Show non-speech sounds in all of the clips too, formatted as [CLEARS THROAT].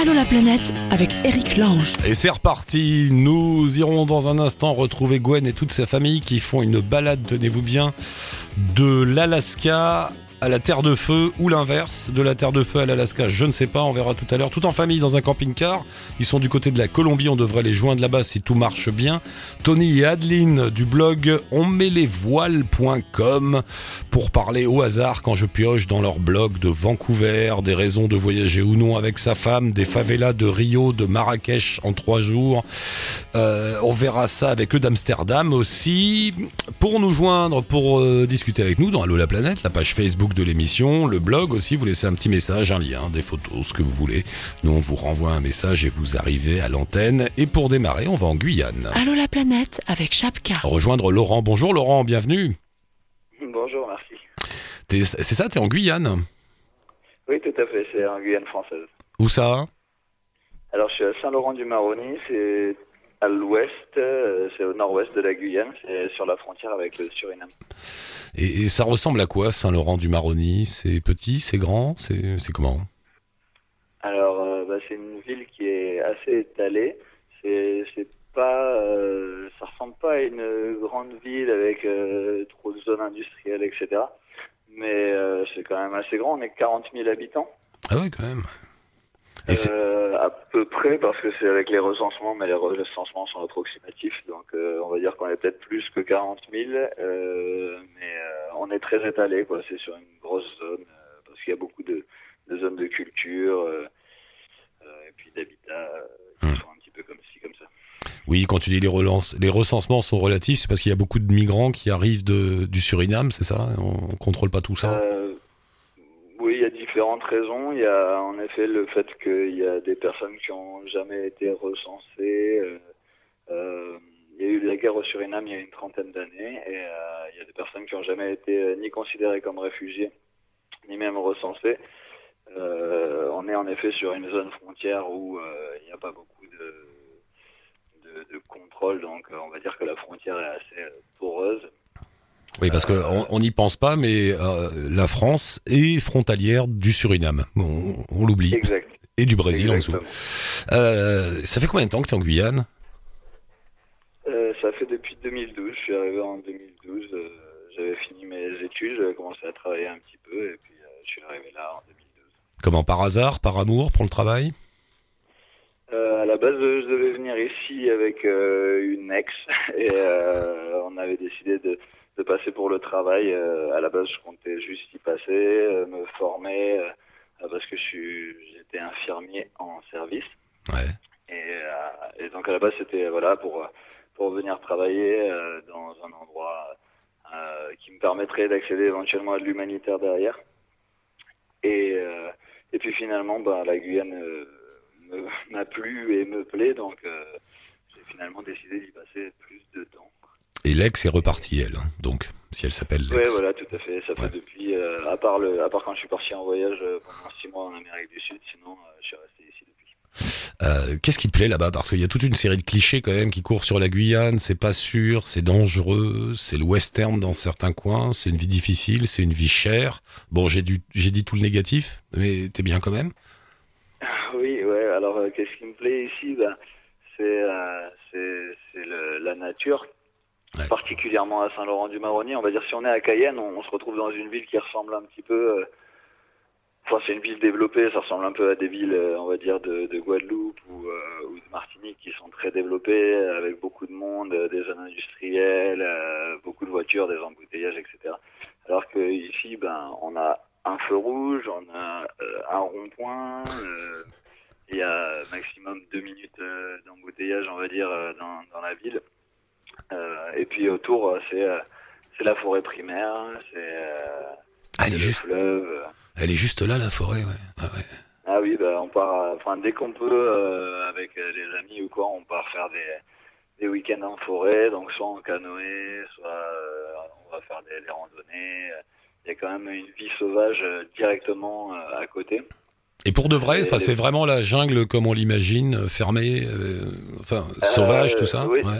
Allô la planète avec Eric Lange. Et c'est reparti, nous irons dans un instant retrouver Gwen et toute sa famille qui font une balade, tenez-vous bien, de l'Alaska à la Terre de Feu ou l'inverse, de la Terre de Feu à l'Alaska, je ne sais pas, on verra tout à l'heure, tout en famille dans un camping-car. Ils sont du côté de la Colombie, on devrait les joindre là-bas si tout marche bien. Tony et Adeline du blog onmetlevoiles.com pour parler au hasard quand je pioche dans leur blog de Vancouver, des raisons de voyager ou non avec sa femme, des favelas de Rio, de Marrakech en trois jours. Euh, on verra ça avec eux d'Amsterdam aussi. Pour nous joindre, pour euh, discuter avec nous dans Allo la planète, la page Facebook de l'émission, le blog aussi, vous laissez un petit message, un lien, des photos, ce que vous voulez. Nous, on vous renvoie un message et vous arrivez à l'antenne. Et pour démarrer, on va en Guyane. Allô la planète avec Chapka. Rejoindre Laurent. Bonjour Laurent, bienvenue. Bonjour, merci. C'est ça, t'es en Guyane? Oui, tout à fait, c'est en Guyane française. Où ça? Alors, je suis à Saint-Laurent-du-Maroni, c'est à l'ouest, euh, c'est au nord-ouest de la Guyane, c'est sur la frontière avec le Suriname. Et, et ça ressemble à quoi Saint-Laurent-du-Maroni C'est petit, c'est grand, c'est comment? Alors, euh, bah, c'est une ville qui est assez étalée. C'est, pas, euh, ça ressemble pas à une grande ville avec euh, trop de zones industrielles, etc. Mais c'est quand même assez grand. On est 40 000 habitants. Ah ouais, quand même. Euh, à peu près parce que c'est avec les recensements, mais les recensements sont approximatifs, donc euh, on va dire qu'on est peut-être plus que 40 000, euh, mais on est très étalé, quoi. C'est sur une grosse zone parce qu'il y a beaucoup de, de zones de culture et puis d'habitat qui Hmm. sont un petit peu comme ci, comme ça. Oui, quand tu dis les, relances, les recensements sont relatifs, c'est parce qu'il y a beaucoup de migrants qui arrivent de, du Suriname, c'est ça? On contrôle pas tout ça Euh, oui, il y a différentes raisons. Il y a en effet le fait qu'il y a des personnes qui ont jamais été recensées. euh, euh, il y a eu la guerre au Suriname il y a une trentaine d'années et euh, il y a des personnes qui ont jamais été ni considérées comme réfugiés ni même recensées. On est en effet sur une zone frontière où il n'y a pas beaucoup de, de, contrôle, donc on va dire que la frontière est assez poreuse. Oui, parce qu'on on n'y pense pas, mais euh, la France est frontalière du Suriname. On, on l'oublie. Exact. Et du Brésil en dessous. Euh, ça fait combien de temps que tu es en Guyane? Euh, ça fait depuis 2012. Je suis arrivé en 2012. euh, j'avais fini mes études, j'avais commencé à travailler un petit peu et puis euh, je suis arrivé là en 2012. Comment Par hasard Par amour Pour le travail? Euh, à la base, je devais venir ici avec euh, une ex [LAUGHS] et euh, on avait décidé de, de passer pour le travail. Euh, à la base, je comptais juste y passer, euh, me former euh, parce que j'étais infirmier en service. Ouais. Et, et donc à la base c'était voilà pour pour venir travailler dans un endroit qui me permettrait d'accéder éventuellement à de l'humanitaire derrière. Et et puis finalement bah la Guyane [LAUGHS] m'a plu et me plaît donc j'ai finalement décidé d'y passer plus de temps. Et l'ex est repartie, elle. hein. Donc, si elle s'appelle l'ex. voilà tout à fait ça fait Ouais. depuis euh, à part le à part quand je suis parti en voyage euh, pendant six mois en Amérique du Sud sinon euh, je suis resté ici depuis. Euh, Qu'est-ce qui te plaît là-bas? Parce qu'il y a toute une série de clichés quand même qui courent sur la Guyane. C'est pas sûr, c'est dangereux, c'est le western dans certains coins, c'est une vie difficile, c'est une vie chère. Bon, j'ai dit tout le négatif, mais t'es bien quand même Oui, ouais. Alors, qu'est-ce qui me plaît ici? Ben, C'est la nature, Particulièrement à Saint-Laurent-du-Maroni. On va dire, si on est à Cayenne, on, se retrouve dans une ville qui ressemble un petit peu. euh, Enfin, c'est une ville développée, ça ressemble un peu à des villes, euh, on va dire, de, de Guadeloupe ou, euh, ou de Martinique qui sont très développées, avec beaucoup de monde, des zones industrielles, beaucoup de voitures, des embouteillages, etc. Alors que ici, ben, on a un feu rouge, on a un rond-point, il y a maximum deux minutes d'embouteillage, on va dire, dans la ville. Euh, et puis autour, euh, c'est euh, c'est la forêt primaire, c'est Ah, le juste, fleuve. elle est juste là, la forêt, ouais. Ah, ouais. Ah oui, bah, on part, enfin dès qu'on peut, avec les amis ou quoi, on part faire des, des week-ends en forêt, donc soit en canoë, soit euh, on va faire des, des randonnées. Il y a quand même une vie sauvage euh, directement euh, à côté. Et pour de vrai, les- c'est vraiment la jungle comme on l'imagine, fermée, enfin, sauvage, tout ça oui. ouais.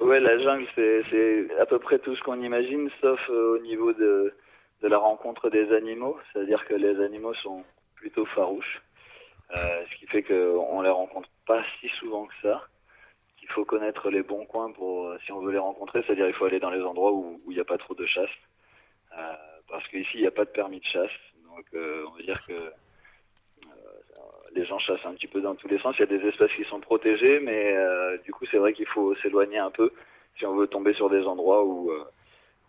Ouais, la jungle, c'est à peu près tout ce qu'on imagine, sauf euh, au niveau de, de la rencontre des animaux. C'est-à-dire que les animaux sont plutôt farouches. Euh, ce qui fait qu'on les rencontre pas si souvent que ça. Il faut connaître les bons coins pour euh, si on veut les rencontrer, c'est-à-dire il faut aller dans les endroits où il n'y a pas trop de chasse. Parce qu'ici il n'y a pas de permis de chasse. Donc on va dire que les gens chassent un petit peu dans tous les sens. Il y a des espèces qui sont protégées, mais euh, du coup c'est vrai qu'il faut s'éloigner un peu si on veut tomber sur des endroits où, euh,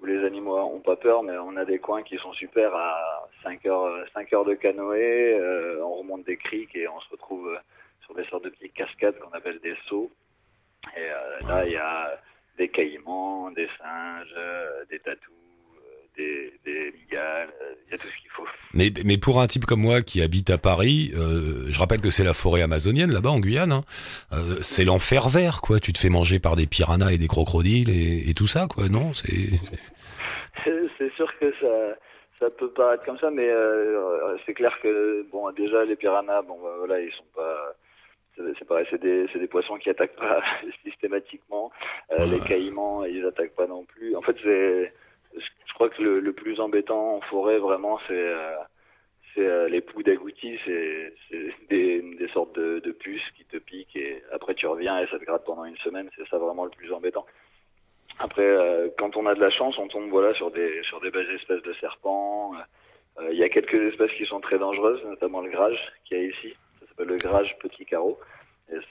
où les animaux ont pas peur, mais on a des coins qui sont super à 5 heures, 5 heures de canoë, euh, on remonte des criques et on se retrouve sur des sortes de petites cascades qu'on appelle des sauts. Et là, il y a des caïmans, des singes, des tatous, des, des migales, euh, il y a tout ce qu'il faut. Mais, mais pour un type comme moi qui habite à Paris, euh, je rappelle que c'est la forêt amazonienne là-bas en Guyane. Hein, euh, c'est l'enfer vert, quoi. Tu te fais manger par des piranhas et des crocodiles et, et tout ça, quoi. Non, c'est. c'est- sûr que ça, ça peut paraître comme ça, mais euh, c'est clair que bon, déjà les piranhas, bon, bah, voilà, ils sont pas. C'est pareil, c'est des, des poissons qui attaquent pas [LAUGHS] systématiquement. Euh, Les caïmans, ils attaquent pas non plus. En fait, c'est, crois que le, plus embêtant en forêt, vraiment, c'est, euh, euh, les poux d'agoutis, c'est, [LAUGHS] des, sortes de, puces qui te piquent et après tu reviens et ça te gratte pendant une semaine. C'est ça vraiment le plus embêtant. Après, euh, quand on a de la chance, on tombe voilà sur des sur des belles espèces de serpents. Il y a quelques espèces qui sont très dangereuses, notamment le grage qui est ici. Ça s'appelle le grage petit carreau.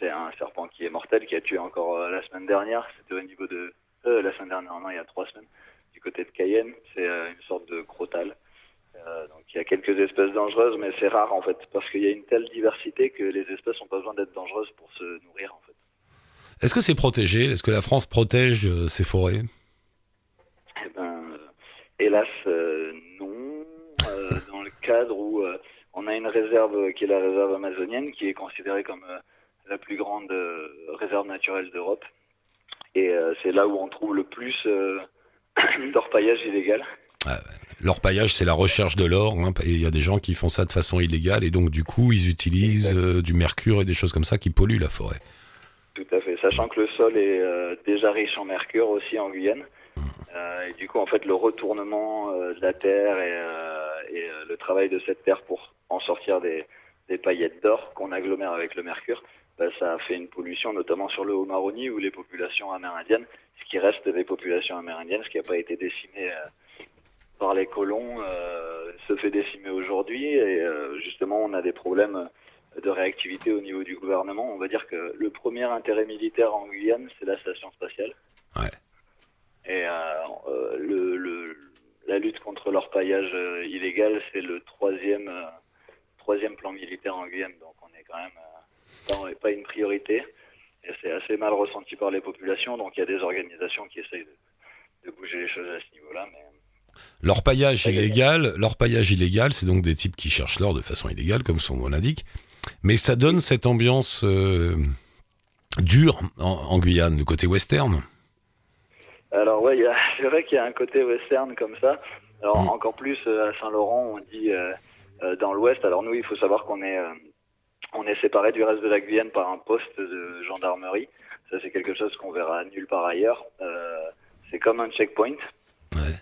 C'est un serpent qui est mortel, qui a tué encore la semaine dernière. C'était au niveau de la semaine dernière, non, il y a trois semaines, du côté de Cayenne. C'est euh, une sorte de crotal. Euh, donc il y a quelques espèces dangereuses, mais c'est rare en fait, parce qu'il y a une telle diversité que les espèces n'ont pas besoin d'être dangereuses pour se nourrir en fait. Est-ce que c'est protégé? Est-ce que la France protège euh, ses forêts? Eh ben, hélas, non. Dans le cadre où on a une réserve qui est la réserve amazonienne, qui est considérée comme la plus grande réserve naturelle d'Europe. Et euh, c'est là où on trouve le plus euh, [COUGHS] d'orpaillage illégal. L'orpaillage, c'est la recherche de l'or. hein, et il y a des gens qui font ça de façon illégale et donc du coup, ils utilisent euh, du mercure et des choses comme ça qui polluent la forêt. Tout à fait. Sachant que le sol est euh, déjà riche en mercure aussi en Guyane. Euh, et du coup, en fait, le retournement de la terre et, et le travail de cette terre pour en sortir des, des paillettes d'or qu'on agglomère avec le mercure, bah, ça a fait une pollution, notamment sur le Haut-Maroni où les populations amérindiennes, ce qui reste des populations amérindiennes, ce qui n'a pas été décimé euh, par les colons, euh, se fait décimer aujourd'hui. Et euh, justement, on a des problèmes de réactivité au niveau du gouvernement. On va dire que le premier intérêt militaire en Guyane, c'est la station spatiale. Ouais. Et le, le- la lutte contre l'orpaillage illégal, c'est le troisième, troisième plan militaire en Guyane. Donc on est quand même euh, pas, une priorité. Et c'est assez mal ressenti par les populations. Donc il y a des organisations qui essayent de, de bouger les choses à ce niveau-là. Mais L'orpaillage illégal, l'orpaillage illégal, c'est donc des types qui cherchent l'or de façon illégale, comme son nom l'indique. Mais ça donne cette ambiance euh, dure en, en Guyane, du côté western. Alors a- [LAUGHS] c'est vrai qu'il y a un côté western comme ça. Alors encore plus euh, à Saint-Laurent, on dit euh, euh, dans l'ouest. Alors nous, il faut savoir qu'on est on est séparé du reste de la Guyane par un poste de gendarmerie. Ça c'est quelque chose qu'on verra nulle part ailleurs. Euh, c'est comme un checkpoint. Ouais.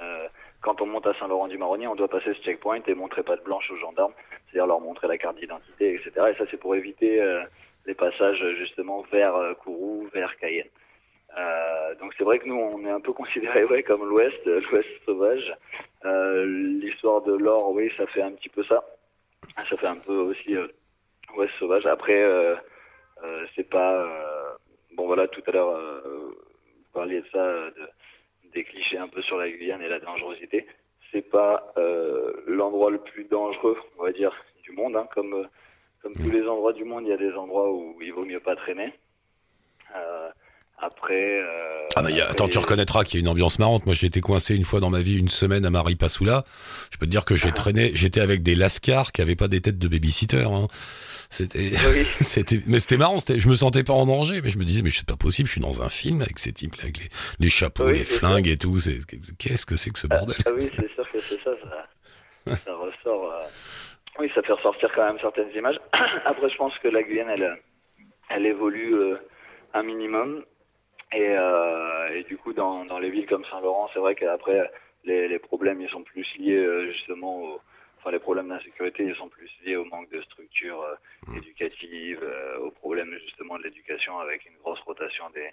Euh, quand on monte à Saint-Laurent-du-Maroni, on doit passer ce checkpoint et montrer pas de blanche aux gendarmes, c'est-à-dire leur montrer la carte d'identité, etc. Et ça c'est pour éviter euh, les passages justement vers euh, Kourou, vers Cayenne. Euh, donc c'est vrai que nous on est un peu considéré ouais, comme l'Ouest, euh, l'Ouest sauvage. Euh, L'histoire de l'or, oui, ça fait un petit peu ça. Ça fait un peu aussi Ouest sauvage. Après, euh, euh, c'est pas euh, bon voilà tout à l'heure euh, vous parliez de ça, euh, de, des clichés un peu sur la Guyane et la dangerosité. C'est pas euh, l'endroit le plus dangereux, on va dire, du monde. Hein. Comme comme tous les endroits du monde, il y a des endroits où il vaut mieux pas traîner. Euh, après. Euh, Ah bah, y a- après, attends, tu reconnaîtras qu'il y a une ambiance marrante. Moi, j'ai été coincé une fois dans ma vie, une semaine à Maripasoula. Je peux te dire que Ah. j'ai traîné, j'étais avec des lascars qui avaient pas des têtes de babysitter. Hein. C'était, Oui. [LAUGHS] c'était, mais c'était marrant. C'était, je me sentais pas en danger, mais je me disais, mais c'est pas possible. Je suis dans un film avec ces types-là, avec les, les chapeaux, Oui, les flingues et tout. C'est, qu'est-ce que c'est que ce bordel Ah oui, c'est sûr que c'est ça, ça, ça ressort. euh, Oui, ça fait ressortir quand même certaines images. [COUGHS] Après, je pense que la Guyane, elle, elle évolue euh, un minimum. Et, euh, et du coup, dans, dans les villes comme Saint-Laurent, c'est vrai qu'après, les, les problèmes, ils sont plus liés euh, justement au, enfin, les problèmes d'insécurité, ils sont plus liés au manque de structures euh, éducatives, euh, aux problèmes justement de l'éducation avec une grosse rotation des,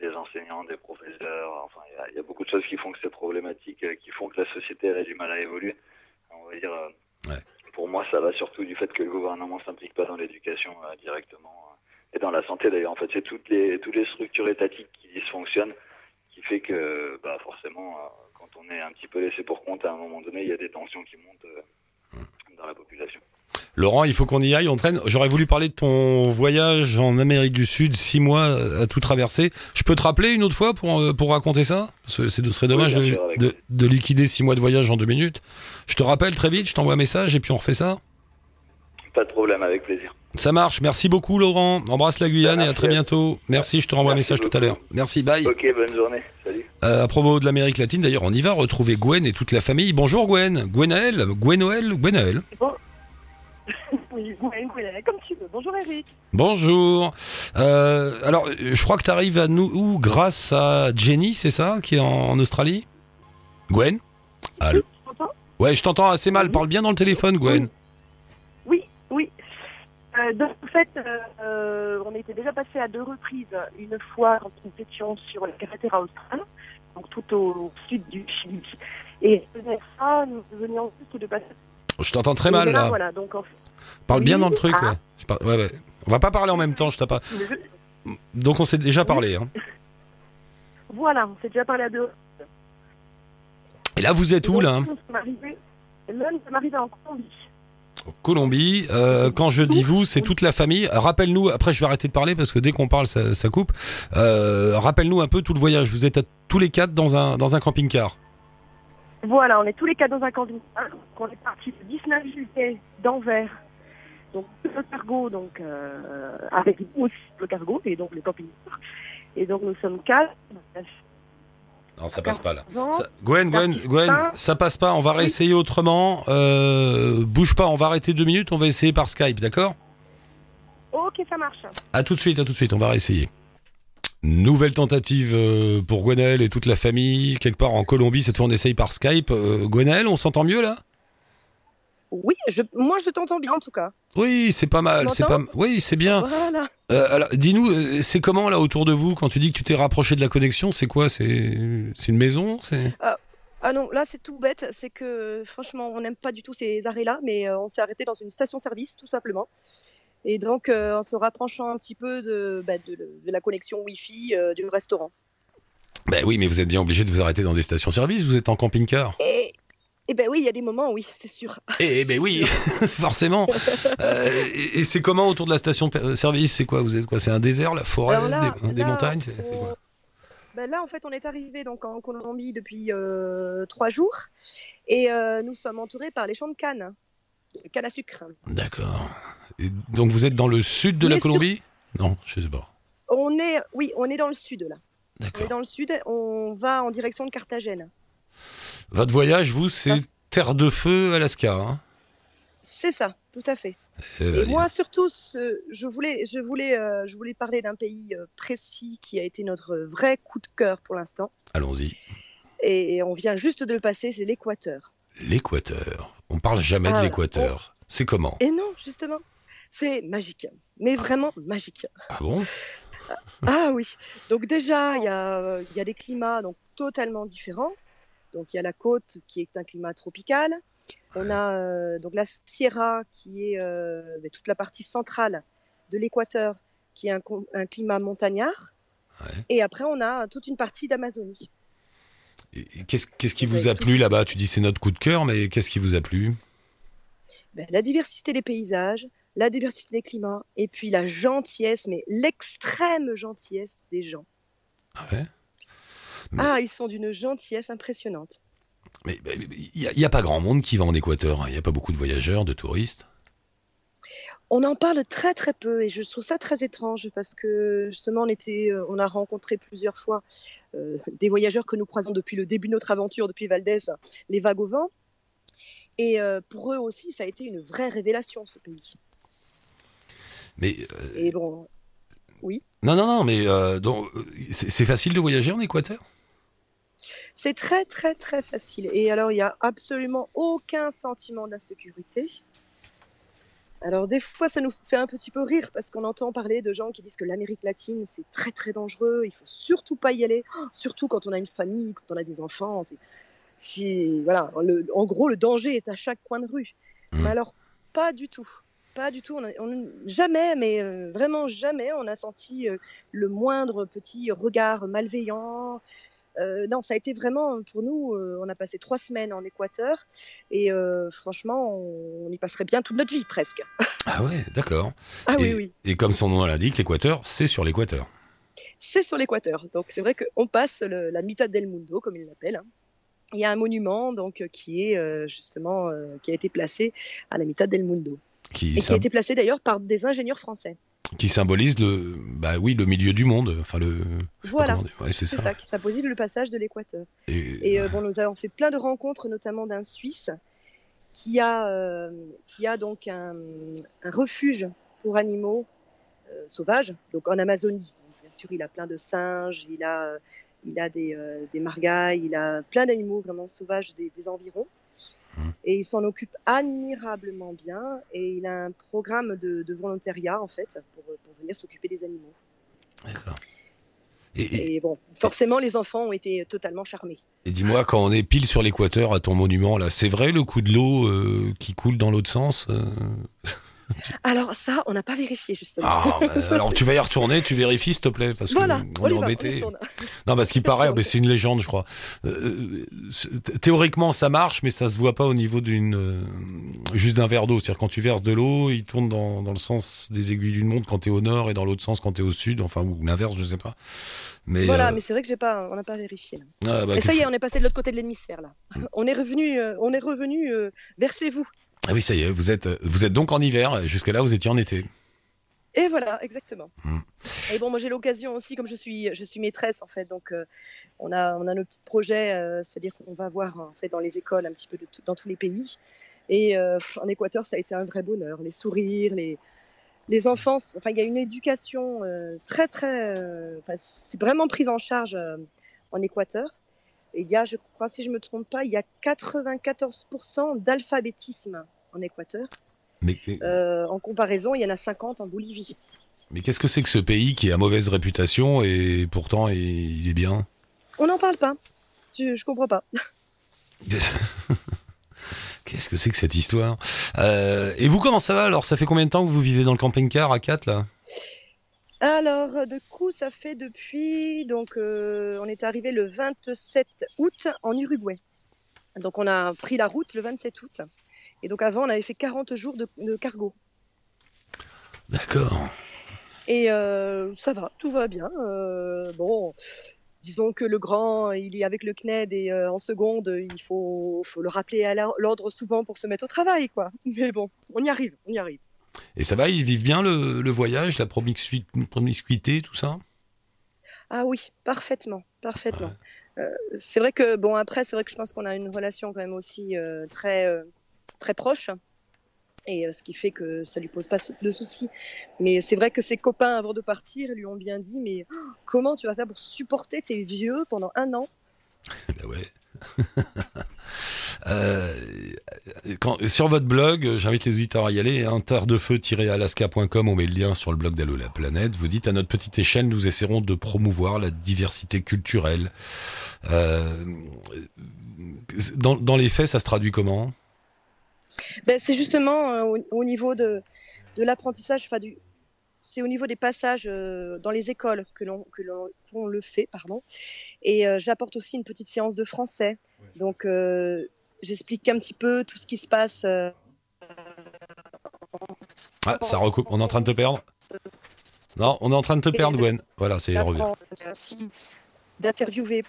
des enseignants, des professeurs. Enfin, il y a- il y, a beaucoup de choses qui font que c'est problématique, euh, qui font que la société elle a du mal à évoluer. On va dire. euh, Ouais. Pour moi, ça va surtout du fait que le gouvernement s'implique pas dans l'éducation euh, directement et dans la santé d'ailleurs. En fait, c'est toutes les toutes les structures étatiques qui dysfonctionnent, qui fait que bah forcément, quand on est un petit peu laissé pour compte, à un moment donné, il y a des tensions qui montent dans la population. Laurent, il faut qu'on y aille, on traîne. J'aurais voulu parler de ton voyage en Amérique du Sud, six mois à tout traverser. Je peux te rappeler une autre fois pour, euh, pour raconter ça? Ce serait dommage de, sûr, de liquider six mois de voyage en deux minutes. Je te rappelle très vite, je t'envoie un message et puis on refait ça. Pas de problème, avec plaisir. Ça marche. Merci beaucoup, Laurent. Embrasse la Guyane et à très bientôt. Merci, je te renvoie un message tout à l'heure. Merci, bye. Ok, bonne journée. Salut. Euh, à propos de l'Amérique latine, d'ailleurs, on y va retrouver Gwen et toute la famille. Bonjour Gwen. Gwenaël Gwenoël Gwenaël Bon. [LAUGHS] oui, comme tu veux. Bonjour Eric. Bonjour. Euh, alors, je crois que tu arrives à nous où grâce à Jenny, c'est ça, qui est en, en Australie? Gwen? Allô? Ouais, je t'entends assez mal. Parle bien dans le téléphone, Gwen. Oui. Euh, donc, en fait, euh, on était déjà passé à deux reprises. Une fois quand nous étions sur la carretera australe, donc tout au sud du Chili. Et fois, nous venions juste de passer. Je t'entends très mal là. Voilà, donc en fait, Parle bien dans le truc. Ah. Ouais. Je par- ouais, ouais. On va pas parler en même temps. Je t'ai pas. je- Donc on s'est déjà parlé. Hein. [LAUGHS] voilà, on s'est déjà parlé à deux. Et là, vous êtes où Donc, là arrivés- Là, nous sommes arrivés en Colombie. Colombie. Euh, quand je dis vous, c'est toute la famille. Rappelle-nous. Après, je vais arrêter de parler parce que dès qu'on parle, ça, coupe. Euh, Rappelle-nous un peu tout le voyage. Vous êtes à tous les quatre dans un dans un camping-car. Voilà, on est tous les quatre dans un camping-car. On est parti le 19 juillet d'Anvers. Donc, le cargo, donc, euh, avec aussi le cargo, et donc le camping-car. Et donc, nous sommes quatre. Non, ça passe pas là. Ça- Gwen, Gwen. Gwen, ça passe pas. On va réessayer autrement. Euh, bouge pas. On va arrêter deux minutes. On va essayer par Skype, d'accord? Ok, ça marche. À tout de suite. À tout de suite. On va réessayer. Nouvelle tentative euh, pour Gwenaël et toute la famille quelque part en Colombie. Cette fois, on essaye par Skype. Euh, Gwenaël, on s'entend mieux là? Oui, je, moi je t'entends bien en tout cas. Oui, c'est pas mal. C'est pas. Oui, c'est bien. Voilà. Euh, alors, dis-nous, euh, c'est comment là autour de vous quand tu dis que tu t'es rapproché de la connexion C'est quoi C'est c'est une maison C'est Ah non, là c'est tout bête, c'est que franchement on n'aime pas du tout ces arrêts-là, mais euh, on s'est arrêté dans une station-service tout simplement. Et donc euh, en se rapprochant un petit peu de, bah, de, de la connexion Wi-Fi euh, du restaurant. Ben oui, mais vous êtes bien obligé de vous arrêter dans des stations-service. Vous êtes en camping-car. Et ben oui, il y a des moments, oui, c'est sûr. Eh ben oui, [LAUGHS] forcément. Euh, et et c'est comment autour de la station-service C'est quoi Vous êtes quoi C'est un désert, la forêt, là- des, des montagnes C'est c'est quoi? Ben là en fait on est arrivé donc en Colombie depuis euh, trois jours et euh, nous sommes entourés par les champs de canne, canne à sucre. D'accord. Et Donc vous êtes dans le sud de la sur- Colombie? Non, je sais pas. On est, oui, on est dans le sud là. On est dans le sud, on va en direction de Carthagène. Votre voyage, vous, c'est Terre de Feu, Alaska. Hein C'est ça, tout à fait. Eh Et ben, moi, surtout, ce- je voulais, je voulais, euh, je voulais parler d'un pays euh, précis qui a été notre vrai coup de cœur pour l'instant. Allons-y. Et, et on vient juste de le passer, c'est l'Équateur. L'Équateur. On parle jamais de Ah, l'Équateur. C'est comment? Et non, justement, c'est magique, mais vraiment magique. Ah bon? Ah oui. Donc déjà, il y a, il y a des climats donc totalement différents. Donc il y a la côte qui est un climat tropical. On a euh, donc la Sierra qui est euh, toute la partie centrale de l'Équateur qui est un, climat montagnard. Ouais. Et après, on a toute une partie d'Amazonie. Qu'est-ce qui vous a plu là-bas? Tu dis c'est notre coup de cœur, mais qu'est-ce qui vous a plu? Ben, la diversité des paysages, la diversité des climats, et puis la gentillesse, mais l'extrême gentillesse des gens. Ah ouais? Mais- Ah, ils sont d'une gentillesse impressionnante. Mais il n'y a, pas grand monde qui va en Équateur. hein. Il n'y a pas beaucoup de voyageurs, de touristes. On en parle très très peu et je trouve ça très étrange parce que justement on était, euh, on a rencontré plusieurs fois euh, des voyageurs que nous croisons depuis le début de notre aventure, depuis Valdez, les vagues au vent. Et euh, pour eux aussi, ça a été une vraie révélation ce pays. Mais euh, Et bon, non, non, non. Mais donc, c'est facile de voyager en Équateur? C'est très très très facile. Et alors il n'y a absolument aucun sentiment d'insécurité. Alors des fois ça nous fait un petit peu rire parce qu'on entend parler de gens qui disent que l'Amérique latine c'est très très dangereux, il faut surtout pas y aller, oh, surtout quand on a une famille, quand on a des enfants. voilà, en gros le danger est à chaque coin de rue. Mmh. Mais alors pas du tout. Pas du tout. On jamais, mais euh, vraiment jamais, on a senti euh, le moindre petit regard malveillant. Euh, non, ça a été vraiment pour nous. on a passé trois semaines en Équateur et franchement, on, y passerait bien toute notre vie presque. [LAUGHS] Ah ouais, d'accord. Ah et, oui, oui. Et comme son nom l'indique, l'Équateur, c'est sur l'Équateur. C'est sur l'Équateur. Donc c'est vrai qu'on passe la mitad del mundo, comme il l'appelle. Hein. Il y a un monument donc qui est justement qui a été placé à la mitad del mundo. Qui et qui a été placé d'ailleurs par des ingénieurs français. Qui symbolise le, bah oui, le milieu du monde. Enfin le. Voilà. c'est ça. Qui symbolise le passage de l'équateur. Et, euh, bon, nous avons fait plein de rencontres, notamment d'un Suisse qui a, euh, qui a donc un, refuge pour animaux euh, sauvages, donc en Amazonie. bien sûr, il a plein de singes, il a, il a des, des margailles, il a plein d'animaux vraiment sauvages des environs. Et il s'en occupe admirablement bien et il a un programme de, volontariat en fait pour, venir s'occuper des animaux. D'accord. Et, bon, forcément, les enfants ont été totalement charmés. Et dis-moi, quand on est pile sur l'équateur à ton monument, là, c'est vrai le coup de l'eau euh, qui coule dans l'autre sens euh? [LAUGHS] alors ça, on n'a pas vérifié justement. Ah, bah, alors tu vas y retourner, tu vérifies s'il te plaît, parce qu'on est embêté. non, parce qu'il paraît, [LAUGHS] mais c'est une légende, je crois. Euh, théoriquement, ça marche, mais ça se voit pas au niveau d'une euh, juste d'un verre d'eau. C'est-à-dire quand tu verses de l'eau, il tourne dans, dans le sens des aiguilles d'une montre quand tu es au nord et dans l'autre sens quand tu es au sud, enfin ou l'inverse, je sais pas. Mais voilà, euh, mais c'est vrai que j'ai pas, on n'a pas vérifié. Ah, bah, et ça y est, on est passé de l'autre côté de l'hémisphère là. on est revenu, on est revenu vers chez vous. Ah oui, ça y est, vous êtes, vous êtes donc en hiver. Jusque-là, vous étiez en été. Et voilà, exactement. Hmm. Et bon, moi j'ai l'occasion aussi, comme je suis, je suis maîtresse en fait, donc euh, on a, on a nos petits projets, euh, c'est-à-dire qu'on va voir en fait dans les écoles un petit peu de dans tous les pays. Et euh, en Équateur, ça a été un vrai bonheur, les sourires, les, les enfants. Enfin, il y a une éducation très très, c'est vraiment prise en charge en Équateur. Et il y a, je crois, si je me trompe pas, il y a 94% d'alphabétisme en Équateur. Mais... Euh, en comparaison, il y en a 50 en Bolivie. Mais qu'est-ce que c'est que ce pays qui a mauvaise réputation et pourtant il est bien? On n'en parle pas. Je, je comprends pas. [LAUGHS] Qu'est-ce que c'est que cette histoire? Euh, Et vous, comment ça va? Alors, ça fait combien de temps que vous vivez dans le camping-car à 4 là? Alors, de coup, ça fait depuis. Donc, euh, on est arrivé le 27 août en Uruguay. Donc, on a pris la route le 27 août. Et donc, avant, on avait fait 40 jours de, cargo. D'accord. Et euh, ça va, tout va bien. Euh, bon, disons que le grand, il est avec le CNED et en seconde, il faut, faut le rappeler à l'ordre souvent pour se mettre au travail, quoi. Mais bon, on y arrive, on y arrive. Et ça va, ils vivent bien le, voyage, la promiscuité, tout ça? Ah oui, parfaitement, parfaitement. Euh, c'est vrai que, bon, après, c'est vrai que je pense qu'on a une relation quand même aussi euh, très, euh, très proche. Et ce qui fait que ça lui pose pas de soucis. Mais c'est vrai que ses copains, avant de partir, lui ont bien dit Mais oh, comment tu vas faire pour supporter tes vieux pendant un an? Ben ouais. [LAUGHS] Euh, quand, sur votre blog, j'invite les auditeurs à y aller, hein, alaskacom on met le lien sur le blog d'Allo la planète. Vous dites à notre petite échelle, nous essaierons de promouvoir la diversité culturelle. Euh, dans, dans, les faits, ça se traduit comment? Ben, C'est justement euh, au, niveau de, de l'apprentissage, enfin, du, c'est au niveau des passages euh, dans les écoles que l'on, que l'on, le fait, pardon. Et j'apporte aussi une petite séance de français. Donc, j'explique un petit peu tout ce qui se passe. Euh, ah, ça recoupe. On est en train de te perdre. Non, on est en train de te perdre, Gwen. Voilà, c'est revenu. D'interviewer.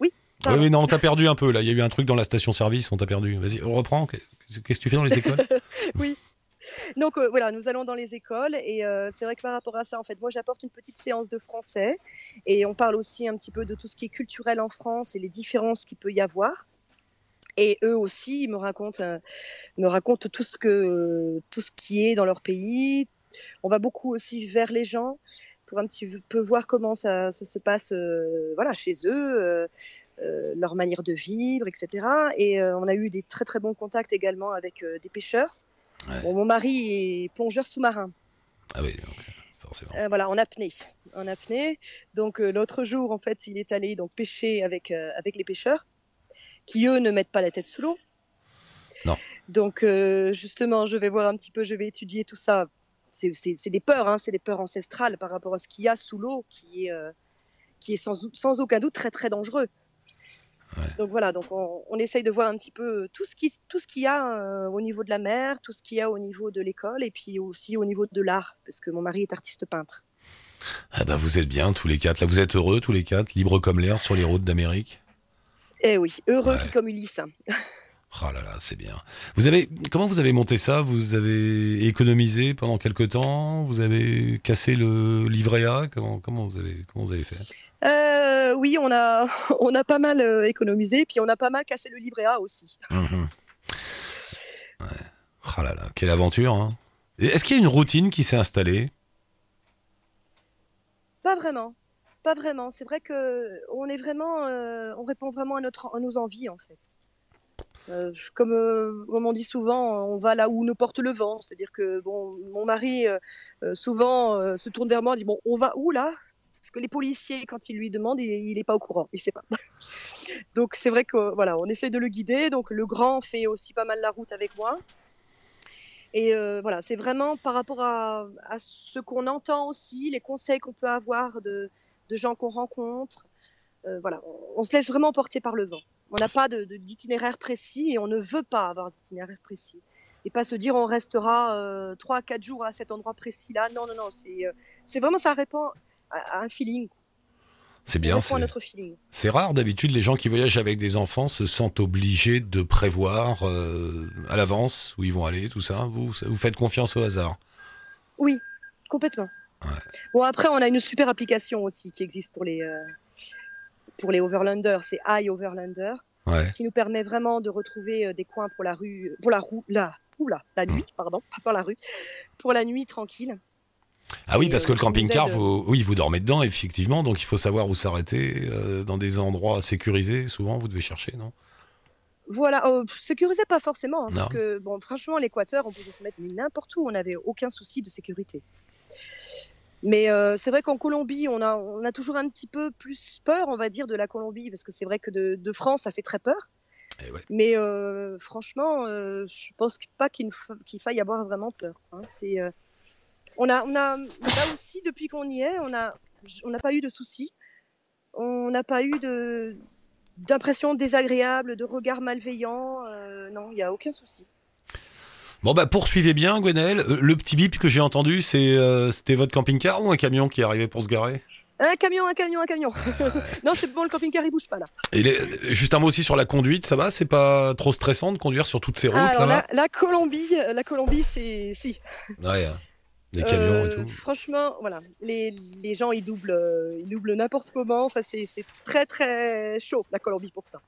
Oui. Oui, oui, non, on t'a perdu un peu là. Il y a eu un truc dans la station-service, on t'a perdu. Vas-y, on reprend. Qu'est-ce que tu fais dans les écoles [LAUGHS] Oui. Donc euh, voilà, nous allons dans les écoles et euh, c'est vrai que par rapport à ça, en fait, moi j'apporte une petite séance de français et on parle aussi un petit peu de tout ce qui est culturel en France et les différences qu'il peut y avoir. Et eux aussi, ils me racontent, euh, me racontent tout ce que, tout ce qui est dans leur pays. On va beaucoup aussi vers les gens pour un petit peu voir comment ça, ça se passe, euh, voilà, chez eux. Euh, euh, leur manière de vivre, etc. Et on a eu des très très bons contacts également avec des pêcheurs. Ouais. Bon, mon mari est plongeur sous-marin. Ah oui, donc, forcément. Euh, voilà, en apnée. En apnée. Donc euh, l'autre jour, en fait, il est allé donc pêcher avec, euh, avec les pêcheurs, qui eux ne mettent pas la tête sous l'eau. Non. Donc euh, justement, je vais voir un petit peu, je vais étudier tout ça. C'est des peurs, hein, c'est des peurs ancestrales par rapport à ce qu'il y a sous l'eau, qui est, euh, qui est sans, sans aucun doute très très dangereux. Ouais. Donc voilà, donc on, on essaye de voir un petit peu tout ce qui tout ce qu'il y a euh, au niveau de la mer, tout ce qu'il y a au niveau de l'école et puis aussi au niveau de l'art, parce que mon mari est artiste peintre. Ah bah vous êtes bien tous les quatre. Là, vous êtes heureux tous les quatre, libres comme l'air sur les routes d'Amérique? Eh oui, heureux Ouais. qui comme Ulysse. Oh là là, c'est bien. Vous avez comment vous avez monté ça? Vous avez économisé pendant quelque temps? Vous avez cassé le livret A? Comment comment vous avez comment vous avez fait? Euh, oui, on a [LAUGHS] on a pas mal euh, économisé, puis on a pas mal cassé le livret A aussi. Ouais. Oh là là, quelle aventure hein. Est-ce qu'il y a une routine qui s'est installée? Pas vraiment, pas vraiment. C'est vrai que on est vraiment, euh, on répond vraiment à notre à nos envies en fait. Euh, comme, euh, comme on dit souvent, on va là où nous porte le vent. C'est-à-dire que bon, mon mari souvent se tourne vers moi et dit bon, on va où là? Parce que les policiers, quand ils lui demandent, il n'est pas au courant, il sait pas. [LAUGHS] donc c'est vrai que voilà, on essaie de le guider. Donc le grand fait aussi pas mal la route avec moi. Et voilà, c'est vraiment par rapport à, à ce qu'on entend aussi, les conseils qu'on peut avoir de, de gens qu'on rencontre. Euh, voilà, on, on se laisse vraiment porter par le vent. On n'a pas de- de- d'itinéraire précis et on ne veut pas avoir d'itinéraire précis. Et pas se dire on restera euh, 3 à 4 jours à cet endroit précis-là. Non, non, non, c'est euh, c'est vraiment ça répond à, à un feeling. C'est bien. c'est rare d'habitude les gens qui voyagent avec des enfants se sentent obligés de prévoir euh, à l'avance où ils vont aller, tout ça. Vous vous faites confiance au hasard? Oui, complètement. Ouais. Bon, après, on a une super application aussi qui existe pour les, euh, pour les overlanders. C'est iOverlander. Ouais. qui nous permet vraiment de retrouver euh, des coins pour la rue, pour la roue, la, oula, la nuit, pardon, pas [LAUGHS] pour la rue, pour la nuit tranquille. Ah oui, Et, parce euh, que le qui nous camping-car, aide. vous, oui, vous dormez dedans, effectivement, donc il faut savoir où s'arrêter, euh, dans des endroits sécurisés, souvent, vous devez chercher, non? Voilà, euh, sécurisé pas forcément, hein, parce que bon, franchement, l'Équateur, on pouvait se mettre n'importe où, on n'avait aucun souci de sécurité. Mais euh, c'est vrai qu'en Colombie, on a, on a toujours un petit peu plus peur, on va dire, de la Colombie, parce que c'est vrai que de, de France, ça fait très peur. Eh ouais. Mais euh, franchement, euh, je pense pas qu'il faille avoir vraiment peur. hein. C'est, euh, on a, on a, là aussi, depuis qu'on y est, on n'a pas eu de soucis. On n'a pas eu de d'impression désagréable, de regard malveillant. non, il n'y a aucun souci. Bon, bah, poursuivez bien, Gwenaël. Euh, Le petit bip que j'ai entendu, c'est, euh, c'était votre camping-car ou un camion qui est arrivé pour se garer? Un camion, un camion, un camion. [LAUGHS] non, c'est bon, le camping-car, il bouge pas là. Et les- Juste un mot aussi sur la conduite, ça va? C'est pas trop stressant de conduire sur toutes ces routes, alors là la, la Colombie, euh, la Colombie, c'est si. Ouais, hein. des camions Euh, et tout. Franchement, voilà, les, les gens ils doublent, ils doublent n'importe comment. Enfin, c'est c'est très très chaud la Colombie pour ça.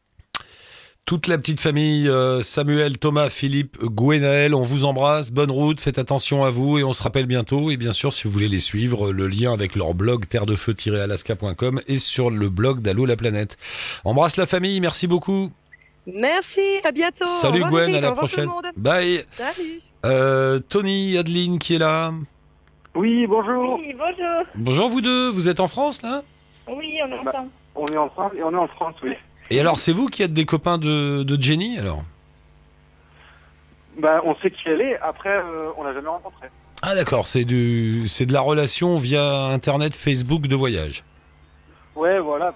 Toute la petite famille, euh, Samuel, Thomas, Philippe, Gwenaël, on vous embrasse, bonne route, faites attention à vous et on se rappelle bientôt. Et bien sûr, si vous voulez les suivre, le lien avec leur blog terre de feu-alaska.com est sur le blog d'Allo la planète. Embrasse la famille, merci beaucoup. Merci, à bientôt. Salut revoir, Gwen, à la prochaine. monde. Bye. Salut. Euh, Tony, Adeline qui est là. Oui, bonjour. Oui, bonjour. Bonjour vous deux, vous êtes en France là? Oui, on Bah. entend. On est en France et on est en France, oui. Et alors c'est vous qui êtes des copains de, de Jenny alors? Bah, on sait qui elle est. Après, euh, on l'a jamais rencontrée. Ah d'accord, c'est du c'est de la relation via internet Facebook de voyage. Ouais, voilà.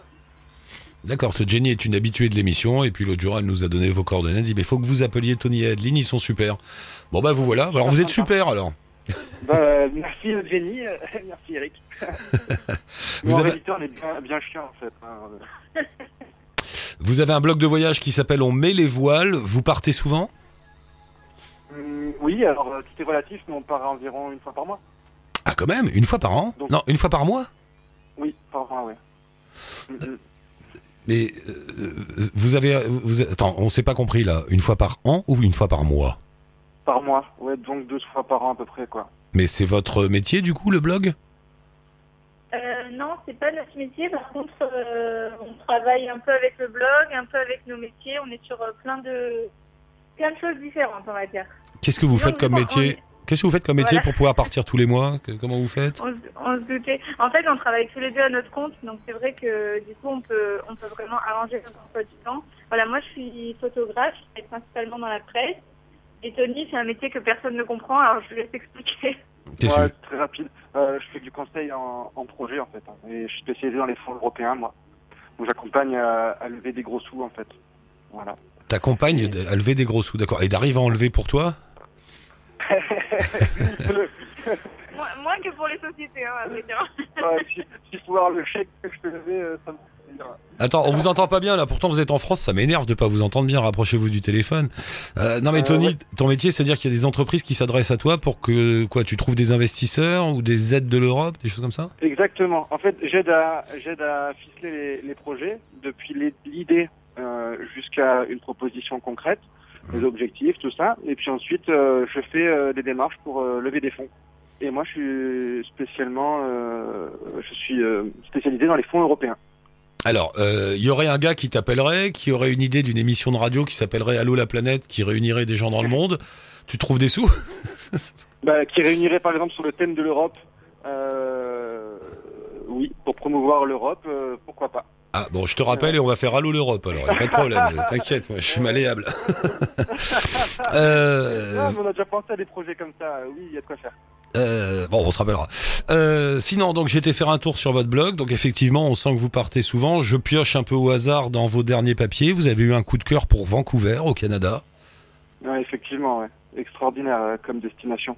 D'accord, ce Jenny est une habituée de l'émission et puis l'autre jour elle nous a donné vos coordonnées, elle dit mais faut que vous appeliez Tony et Adeline, ils sont super. Bon bah vous voilà, alors vous êtes super alors. Bah, merci Jenny, [LAUGHS] merci Eric. [LAUGHS] Vous en avez- réalité, on est bien, bien chiant en fait. [LAUGHS] Vous avez un blog de voyage qui s'appelle On met les voiles, vous partez souvent? Hum, oui, alors euh, tout est relatif, mais on part environ une fois par mois. Ah quand même, une fois par an? Donc- Non, une fois par mois? Oui, par mois, ouais. Hum, hum. Mais euh, vous avez vous attends, on s'est pas compris là, une fois par an ou une fois par mois? Par mois, ouais, donc deux fois par an à peu près, quoi. Mais c'est votre métier du coup le blog? Euh, non, c'est pas notre métier. Par contre, euh, on travaille un peu avec le blog, un peu avec nos métiers. On est sur euh, plein de plein de choses différentes, on va dire. Qu'est-ce que vous faites comme on- métier Qu'est-ce que vous faites comme métier Voilà. pour pouvoir partir tous les mois Comment vous faites On, se- on se doutait. En fait, on travaille tous les deux à notre compte, donc c'est vrai que du coup, on peut, on peut vraiment arranger notre emploi du temps. Voilà, moi, je suis photographe, je travaille principalement dans la presse. Et Tony, c'est un métier que personne ne comprend, alors je vous laisse expliquer. Ouais, sûr très rapide. Euh, je fais du conseil en, en projet en fait. hein. Et je suis spécialisé dans les fonds européens moi. Donc j'accompagne à, à lever des gros sous en fait. Voilà. T'accompagnes à lever des gros sous, d'accord. Et d'arriver à en lever pour toi? [LAUGHS] Moins, que pour les sociétés, hein, à vrai dire. Ouais, si, si je pouvais avoir le chèque que je peux lever, euh, ça me. Attends, on vous entend pas bien là. Pourtant, vous êtes en France, ça m'énerve de pas vous entendre bien. Rapprochez-vous du téléphone. Euh, non, mais Euh, Tony, ton métier, c'est-à-dire qu'il y a des entreprises qui s'adressent à toi pour que quoi, tu trouves des investisseurs ou des aides de l'Europe, des choses comme ça? Exactement. En fait, j'aide à j'aide à ficeler les, les projets depuis l'idée euh, jusqu'à une proposition concrète, les objectifs, tout ça. Et puis ensuite, euh, je fais euh, des démarches pour euh, lever des fonds. Et moi, je suis spécialement, euh, je suis euh, spécialisé dans les fonds européens. Alors, euh, il y aurait un gars qui t'appellerait, qui aurait une idée d'une émission de radio qui s'appellerait Allô la planète, qui réunirait des gens dans le monde. Tu trouves des sous? [LAUGHS] Bah, qui réunirait par exemple sur le thème de l'Europe. Euh, oui, pour promouvoir l'Europe, euh, pourquoi pas. Ah bon, je te rappelle et on va faire Allô l'Europe. Alors, y a pas de problème. [LAUGHS] T'inquiète, moi, je suis malléable. [LAUGHS] euh, Non, mais on a déjà pensé à des projets comme ça. Oui, il y a de quoi faire. Euh, bon, on se rappellera. Euh, sinon, donc été faire un tour sur votre blog. Donc effectivement, on sent que vous partez souvent. Je pioche un peu au hasard dans vos derniers papiers. Vous avez eu un coup de cœur pour Vancouver, au Canada. Ouais, effectivement, ouais. extraordinaire euh, comme destination.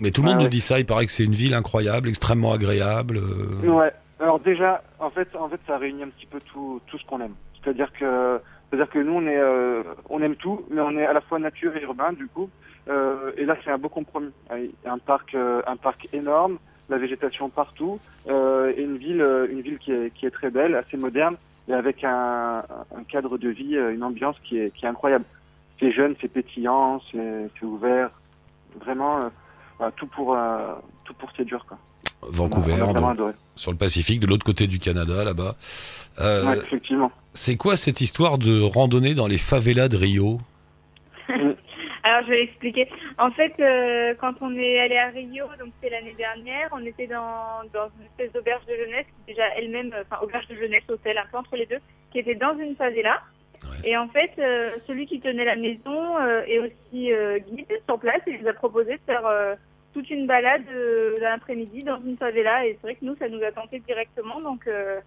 Mais tout le monde nous dit ça. Il paraît que c'est une ville incroyable, extrêmement agréable. euh. Ouais. Alors déjà, en fait, en fait, ça réunit un petit peu tout, tout ce qu'on aime. C'est-à-dire que, c'est-à-dire que nous, on est, euh, on aime tout, mais on est à la fois nature et urbain, du coup. Euh, et là, c'est un beau compromis. A Un parc, euh, un parc énorme, la végétation partout, euh, et une ville, euh, une ville qui est, qui est très belle, assez moderne, et avec un, un cadre de vie, euh, une ambiance qui est, qui est incroyable. C'est jeune, c'est pétillant, c'est, ouvert. Vraiment, euh, voilà, tout pour, euh, tout pour séduire, quoi. Vancouver, On a vraiment donc, adoré. sur le Pacifique, de l'autre côté du Canada, là-bas. Euh, Ouais, effectivement. C'est quoi cette histoire de randonnée dans les favelas de Rio? [LAUGHS] Alors, je vais expliquer. En fait, euh, quand on est allé à Rio, donc c'était l'année dernière, on était dans, dans une espèce d'auberge de jeunesse, qui déjà elle-même, euh, enfin, auberge de jeunesse, hôtel, un peu entre les deux, qui était dans une favela. Ouais. Et en fait, euh, celui qui tenait la maison euh, est aussi euh, guide sur place et il nous a proposé de faire euh, toute une balade euh, dans l'après-midi dans une favela. Et c'est vrai que nous, ça nous a tenté directement. Donc, euh,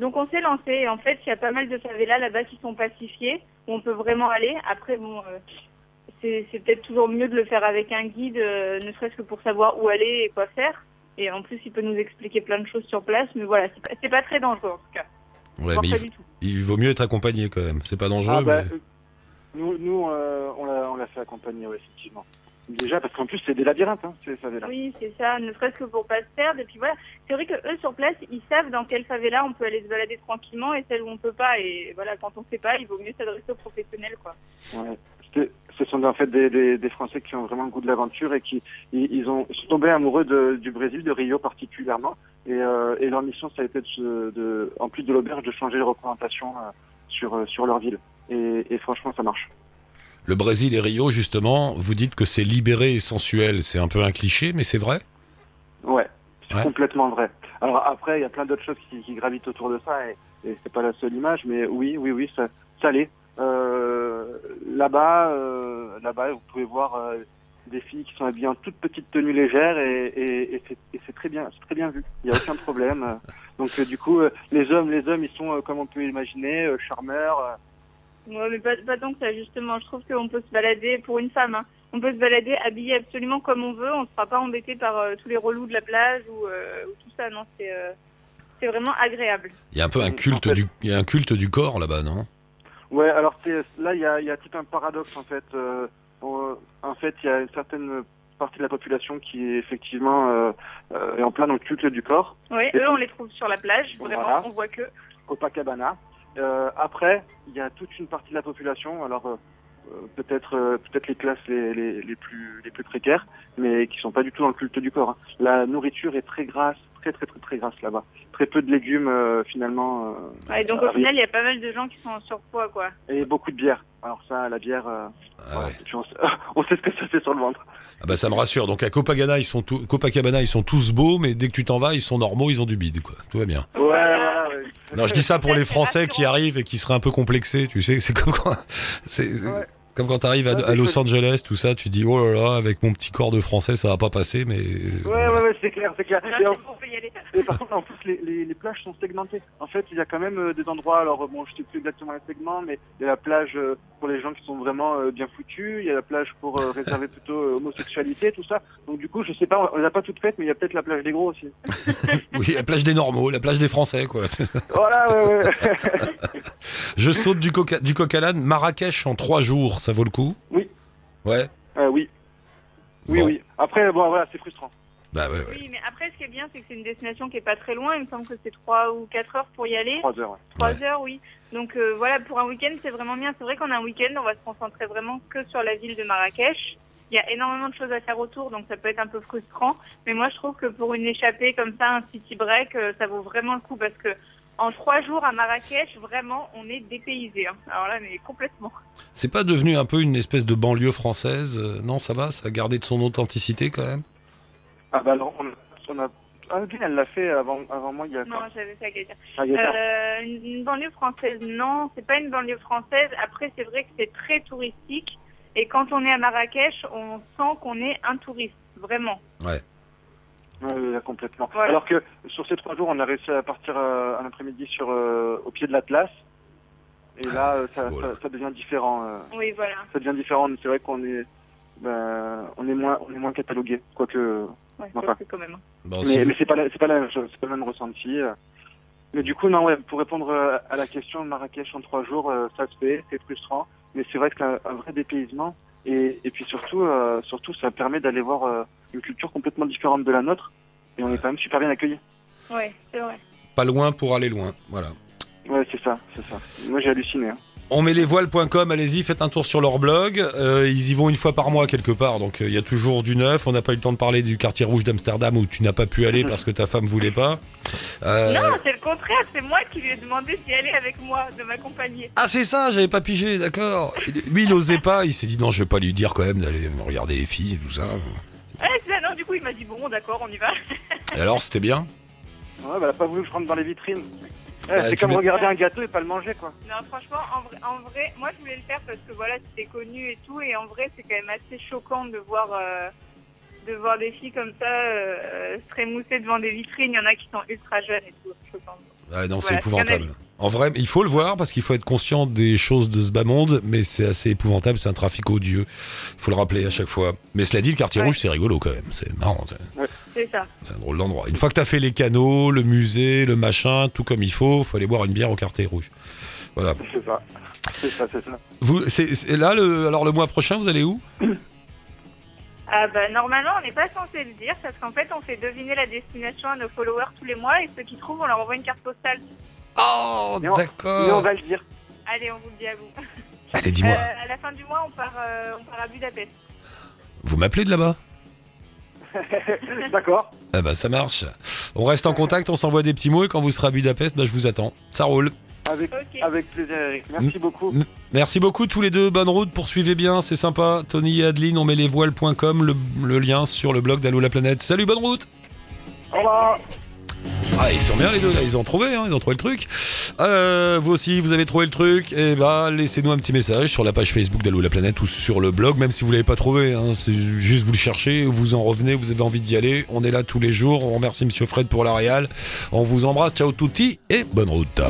donc on s'est lancé. Et en fait, il y a pas mal de favelas là-bas qui sont pacifiées, où on peut vraiment aller. Après, bon, euh, c'est c'est peut-être toujours mieux de le faire avec un guide, euh, ne serait-ce que pour savoir où aller et quoi faire. Et en plus, il peut nous expliquer plein de choses sur place. Mais voilà, c'est pas, c'est pas très dangereux en tout cas. Ouais, mais il, il vaut mieux être accompagné quand même. C'est pas dangereux. Ah bah, mais- euh, nous, nous euh, on l'a on l'a fait accompagner, ouais, effectivement. Déjà, parce qu'en plus, c'est des labyrinthes, hein, ces favelas. Oui, c'est ça, ne serait-ce que pour pas se perdre. Et puis voilà, c'est vrai que eux sur place, ils savent dans quelle favela on peut aller se balader tranquillement et celle où on peut pas. Et voilà, quand on sait pas, il vaut mieux s'adresser aux professionnels, quoi. Ouais. Ce sont en fait des, des, des Français qui ont vraiment le goût de l'aventure et qui ils, ils ont ils sont tombés amoureux de, du Brésil, de Rio particulièrement. Et, euh, et leur mission, ça a été de, en plus de l'auberge, de changer les représentations euh, sur euh, sur leur ville. Et, et franchement, ça marche. Le Brésil et Rio, justement, vous dites que c'est libéré et sensuel. C'est un peu un cliché, mais c'est vrai? Ouais, c'est Ouais. complètement vrai. Alors après, il y a plein d'autres choses qui, qui gravitent autour de ça et, et c'est pas la seule image, mais oui, oui, oui, ça, ça l'est. Euh, là-bas, euh, là-bas, vous pouvez voir euh, des filles qui sont habillées en toute petite tenue légère et, et, et c'est, très bien, c'est très bien vu. Il y a aucun problème. [LAUGHS] Donc du coup, les hommes, les hommes, ils sont comme on peut imaginer, charmeurs. Ouais, mais pas, pas tant que ça, justement. Je trouve qu'on peut se balader, pour une femme, hein, on peut se balader habillé absolument comme on veut. On ne sera pas embêté par euh, tous les relous de la plage ou, euh, ou tout ça. Non, c'est euh, c'est vraiment agréable. Il y a un peu un En culte fait- du, il y a un culte du corps là-bas, non? Ouais, alors là il y a, il y a tout un paradoxe en fait. Euh, en fait, il y a une certaine partie de la population qui est effectivement euh, euh, est en plein dans le culte du corps, Oui, eux, on les trouve sur la plage. Vraiment, Voilà. on voit que. Copacabana. Euh, après, il y a toute une partie de la population, alors euh, euh, peut-être euh, peut-être les classes les, les, les plus les plus précaires, mais qui sont pas du tout dans le culte du corps. hein. La nourriture est très grasse, très très très très grasse là-bas. Très peu de légumes euh, finalement. euh, Ouais, donc au arrive. final, il y a pas mal de gens qui sont en surpoids, quoi. Et beaucoup de bière. Alors ça, la bière, euh, Ah ouais. on, sait, [LAUGHS] on sait ce que ça fait sur le ventre. Ah bah ça me rassure. Donc à Copacabana, ils sont tous, Copacabana, ils sont tous beaux, mais dès que tu t'en vas, ils sont normaux, ils ont du bide, quoi. Tout va bien. Ouais, voilà, ouais. Non, je dis ça pour les Français qui arrivent et qui seraient un peu complexés. Tu sais, c'est comme quand, [LAUGHS] c'est c'est Ouais. Comme quand t'arrives à, Ouais, à Los. Angeles, tout ça, tu dis oh là là, avec mon petit corps de Français, ça va pas passer, mais Ouais, ouais, ouais, c'est clair, c'est clair. Et, en- et par contre, en plus, les, les, les plages sont segmentées. En fait, il y a quand même euh, des endroits, alors bon, je sais plus exactement les segments, mais il y a la plage euh, pour les gens qui sont vraiment euh, bien foutus, il y a la plage pour réserver plutôt homosexualité, tout ça. Donc du coup, je sais pas, on les a pas toutes faites, mais il y a peut-être la plage des gros aussi. [LAUGHS] oui, la plage des normaux, la plage des Français, quoi. Voilà, ouais, ouais. [LAUGHS] Je saute du coca, du coq à l'âne, Marrakech en trois jours, ça vaut le coup Oui. Ouais. Euh, oui. Oui, Bon. oui. Après, bon, voilà, c'est frustrant. Bah ouais, ouais. Oui, mais après, ce qui est bien, c'est que c'est une destination qui est pas très loin. Il me semble que c'est 3 ou 4 heures pour y aller. Trois heures, ouais. 3 Ouais. heures, oui. Donc euh, voilà, pour un week-end, c'est vraiment bien. C'est vrai qu'en un week-end, on va se concentrer vraiment que sur la ville de Marrakech. Il y a énormément de choses à faire autour, donc ça peut être un peu frustrant. Mais moi, je trouve que pour une échappée comme ça, un city break, euh, ça vaut vraiment le coup parce que en trois jours à Marrakech, vraiment, on est dépaysé. hein. Alors là, mais complètement. C'est pas devenu un peu une espèce de banlieue française euh, Non, ça va, ça a gardé de son authenticité quand même? Ah bah alors, on, on a... Ah, elle l'a fait avant, avant moi, il y a... Non, j'avais ça à quelqu'un. Ah. Euh, une une banlieue française, non, c'est pas une banlieue française. Après, c'est vrai que c'est très touristique. Et quand on est à Marrakech, on sent qu'on est un touriste, vraiment. Ouais, ouais, complètement. Voilà. Alors que sur ces trois jours, on a réussi à partir euh, un après-midi sur euh, au pied de l'Atlas. Et là, euh, ça, devient différent. euh, Oui, voilà. ça devient différent. C'est vrai qu'on est, ben, on est moins, on est moins catalogué, quoique. Ouais, Enfin. quand même. Bon, si mais vous- mais c'est pas, la- c'est pas la même chose, c'est pas le même ressenti. euh. Mais du coup, non, ouais, pour répondre à la question, Marrakech en trois jours, euh, ça se fait, c'est frustrant, mais c'est vrai que c'est un, un vrai dépaysement. Et, et puis surtout, euh, surtout, ça permet d'aller voir euh, une culture complètement différente de la nôtre. Et on est quand même super bien accueillis. Ouais, c'est vrai. Pas loin pour aller loin. Voilà. Ouais, c'est ça, c'est ça. Moi, j'ai halluciné. hein. On met les voiles.com, allez-y, faites un tour sur leur blog. Euh, ils y vont une fois par mois quelque part, donc euh, il y a toujours du neuf. On n'a pas eu le temps de parler du quartier rouge d'Amsterdam où tu n'as pas pu aller [LAUGHS] parce que ta femme voulait pas. Euh, Non, c'est le contraire. C'est moi qui lui ai demandé d'y aller avec moi, de m'accompagner. Ah c'est ça, j'avais pas pigé, d'accord. Et Lui il osait pas, il s'est dit non je vais pas lui dire quand même d'aller regarder les filles, tout ça. Ouais, c'est ça, non, du coup, il m'a dit bon, d'accord, on y va. Et alors c'était bien? Ouais, bah, elle a pas voulu que je rentre dans les vitrines. Ouais, Bah, c'est tu comme regarder un gâteau et pas le manger, quoi. Non, franchement, en vrai, en vrai, moi, je voulais le faire parce que voilà, c'était connu et tout, et en vrai, c'est quand même assez choquant de voir. euh, de voir des filles comme ça euh, se trémousser devant des vitrines, il y en a qui sont ultra jeunes et tout, c'est choquant. Ouais, non, c'est Voilà, épouvantable. En vrai, il faut le voir parce qu'il faut être conscient des choses de ce bas monde, mais c'est assez épouvantable, c'est un trafic odieux. Il faut le rappeler à chaque fois. Mais cela dit, le quartier Ouais. rouge, c'est rigolo quand même. C'est marrant, c'est- ça. c'est un drôle d'endroit. Une fois que t'as fait les canaux, le musée, le machin, tout comme il faut, faut aller boire une bière au quartier rouge. Voilà. C'est ça. C'est ça, c'est ça. Vous, c'est c'est- là, le, alors le mois prochain, vous allez où? [CLEARS THROAT] Ah bah normalement on n'est pas censé le dire parce qu'en fait on fait deviner la destination à nos followers tous les mois et ceux qui trouvent on leur envoie une carte postale. Oh, Mais on- Mais on d'accord. va le dire. Allez on vous le dit à vous. Allez, dis-moi. Euh, à la fin du mois on part, euh, on part à Budapest. Vous m'appelez de là-bas [LAUGHS] D'accord. Ah bah ça marche. On reste en contact, on s'envoie des petits mots et quand vous serez à Budapest, bah, je vous attends. Ça roule. Avec, Ok. avec plaisir, Eric. Merci beaucoup. M- Merci beaucoup tous les deux, bonne route, poursuivez bien, c'est sympa. Tony et Adeline, on met les voiles.com, le, le lien sur le blog d'Allo la planète. Salut, bonne route Au revoir. Ah, ils sont bien les deux là, ils ont trouvé, hein, ils ont trouvé le truc. Euh, vous aussi, vous avez trouvé le truc, et bah laissez-nous un petit message sur la page Facebook d'Allo la planète ou sur le blog, même si vous l'avez pas trouvé. Hein, c'est juste vous le cherchez, vous en revenez, vous avez envie d'y aller. On est là tous les jours. On remercie Monsieur Fred pour la réal. On vous embrasse, ciao touti et bonne route.